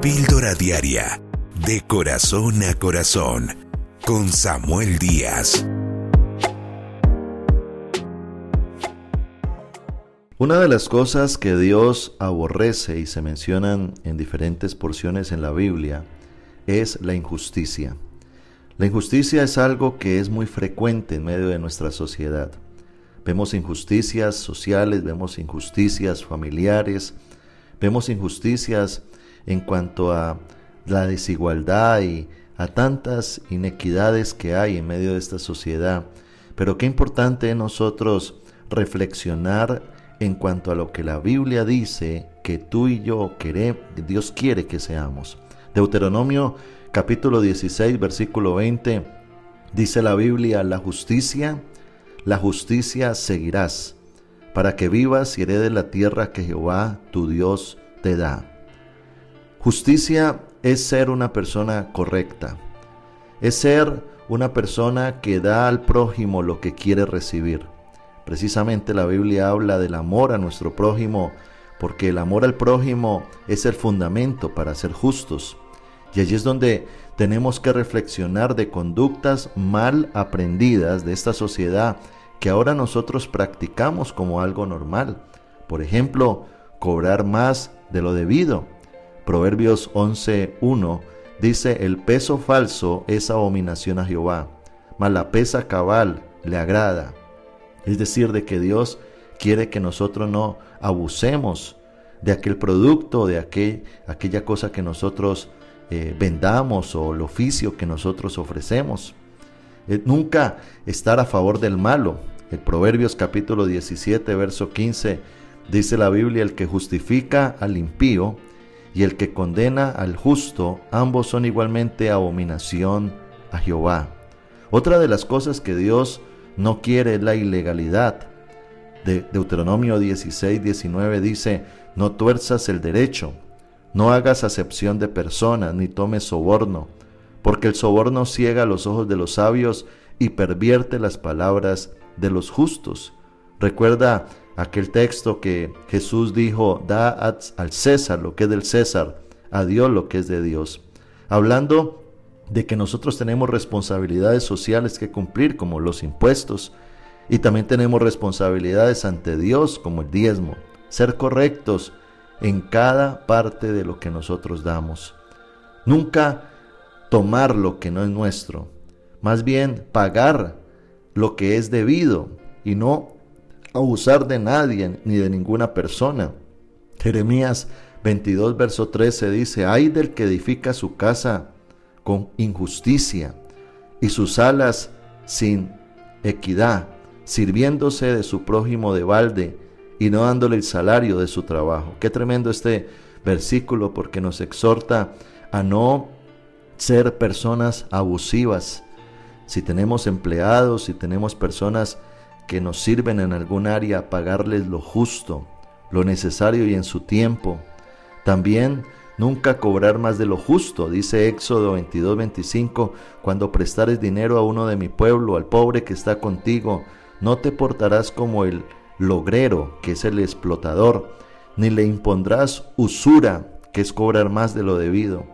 Píldora Diaria, de corazón a corazón, con Samuel Díaz. Una de las cosas que Dios aborrece y se mencionan en diferentes porciones en la Biblia es la injusticia. La injusticia es algo que es muy frecuente en medio de nuestra sociedad. Vemos injusticias sociales, vemos injusticias familiares, vemos injusticias en cuanto a la desigualdad y a tantas inequidades que hay en medio de esta sociedad. Pero qué importante es nosotros reflexionar en cuanto a lo que la Biblia dice que tú y yo queremos, Dios quiere que seamos. Deuteronomio capítulo 16, versículo 20, dice la Biblia, la justicia, la justicia seguirás, para que vivas y heredes la tierra que Jehová tu Dios te da. Justicia es ser una persona correcta, es ser una persona que da al prójimo lo que quiere recibir. Precisamente la Biblia habla del amor a nuestro prójimo, porque el amor al prójimo es el fundamento para ser justos. Y allí es donde tenemos que reflexionar de conductas mal aprendidas de esta sociedad que ahora nosotros practicamos como algo normal. Por ejemplo, cobrar más de lo debido. Proverbios 11.1 dice, el peso falso es abominación a Jehová, mas la pesa cabal le agrada. Es decir, de que Dios quiere que nosotros no abusemos de aquel producto, de aquel, aquella cosa que nosotros eh, vendamos o el oficio que nosotros ofrecemos. Eh, nunca estar a favor del malo. El Proverbios capítulo 17, verso 15, dice la Biblia, el que justifica al impío y el que condena al justo, ambos son igualmente abominación a Jehová. Otra de las cosas que Dios no quiere es la ilegalidad. De Deuteronomio 16, 19 dice, no tuerzas el derecho, no hagas acepción de personas, ni tomes soborno, porque el soborno ciega los ojos de los sabios y pervierte las palabras de los justos. Recuerda aquel texto que Jesús dijo, da al César lo que es del César, a Dios lo que es de Dios. Hablando de que nosotros tenemos responsabilidades sociales que cumplir, como los impuestos, y también tenemos responsabilidades ante Dios, como el diezmo, ser correctos en cada parte de lo que nosotros damos. Nunca tomar lo que no es nuestro, más bien pagar lo que es debido y no abusar de nadie ni de ninguna persona. Jeremías 22, verso 13 dice, hay del que edifica su casa con injusticia y sus alas sin equidad, sirviéndose de su prójimo de balde y no dándole el salario de su trabajo. Qué tremendo este versículo porque nos exhorta a no ser personas abusivas. Si tenemos empleados, si tenemos personas que nos sirven en algún área, pagarles lo justo, lo necesario y en su tiempo. También nunca cobrar más de lo justo, dice Éxodo 22, 25, cuando prestares dinero a uno de mi pueblo, al pobre que está contigo, no te portarás como el logrero, que es el explotador, ni le impondrás usura, que es cobrar más de lo debido.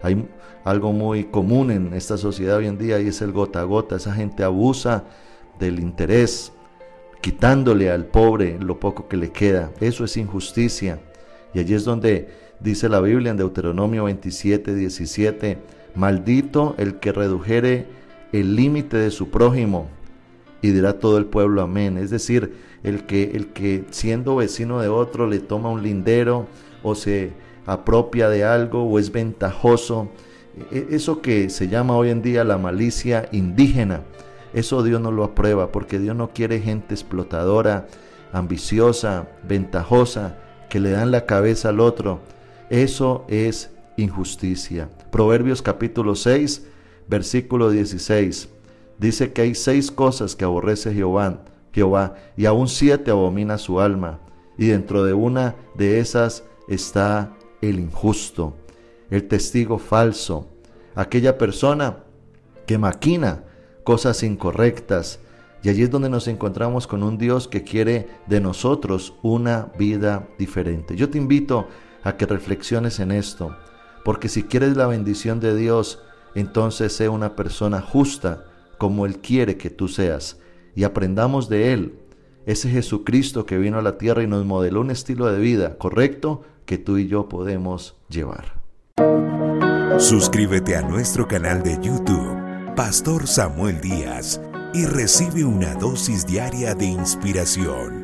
Hay algo muy común en esta sociedad hoy en día y es el gota a gota. Esa gente abusa del interés, quitándole al pobre lo poco que le queda. Eso es injusticia. Y allí es donde dice la Biblia en Deuteronomio 27, 17, maldito el que redujere el límite de su prójimo y dirá todo el pueblo amén. Es decir, el que, el que siendo vecino de otro le toma un lindero o se apropia de algo o es ventajoso. E, eso que se llama hoy en día la malicia indígena, eso Dios no lo aprueba porque Dios no quiere gente explotadora, ambiciosa, ventajosa, que le dan la cabeza al otro. Eso es injusticia. Proverbios capítulo 6, versículo 16. Dice que hay seis cosas que aborrece Jehová, Jehová, y aún siete abomina su alma, y dentro de una de esas está el injusto, el testigo falso, aquella persona que maquina cosas incorrectas, y allí es donde nos encontramos con un Dios que quiere de nosotros una vida diferente. Yo te invito a que reflexiones en esto. Porque si quieres la bendición de Dios, entonces sé una persona justa como Él quiere que tú seas y aprendamos de Él, ese Jesucristo que vino a la tierra y nos modeló un estilo de vida correcto que tú y yo podemos llevar. Suscríbete a nuestro canal de YouTube, Pastor Samuel Díaz, y recibe una dosis diaria de inspiración.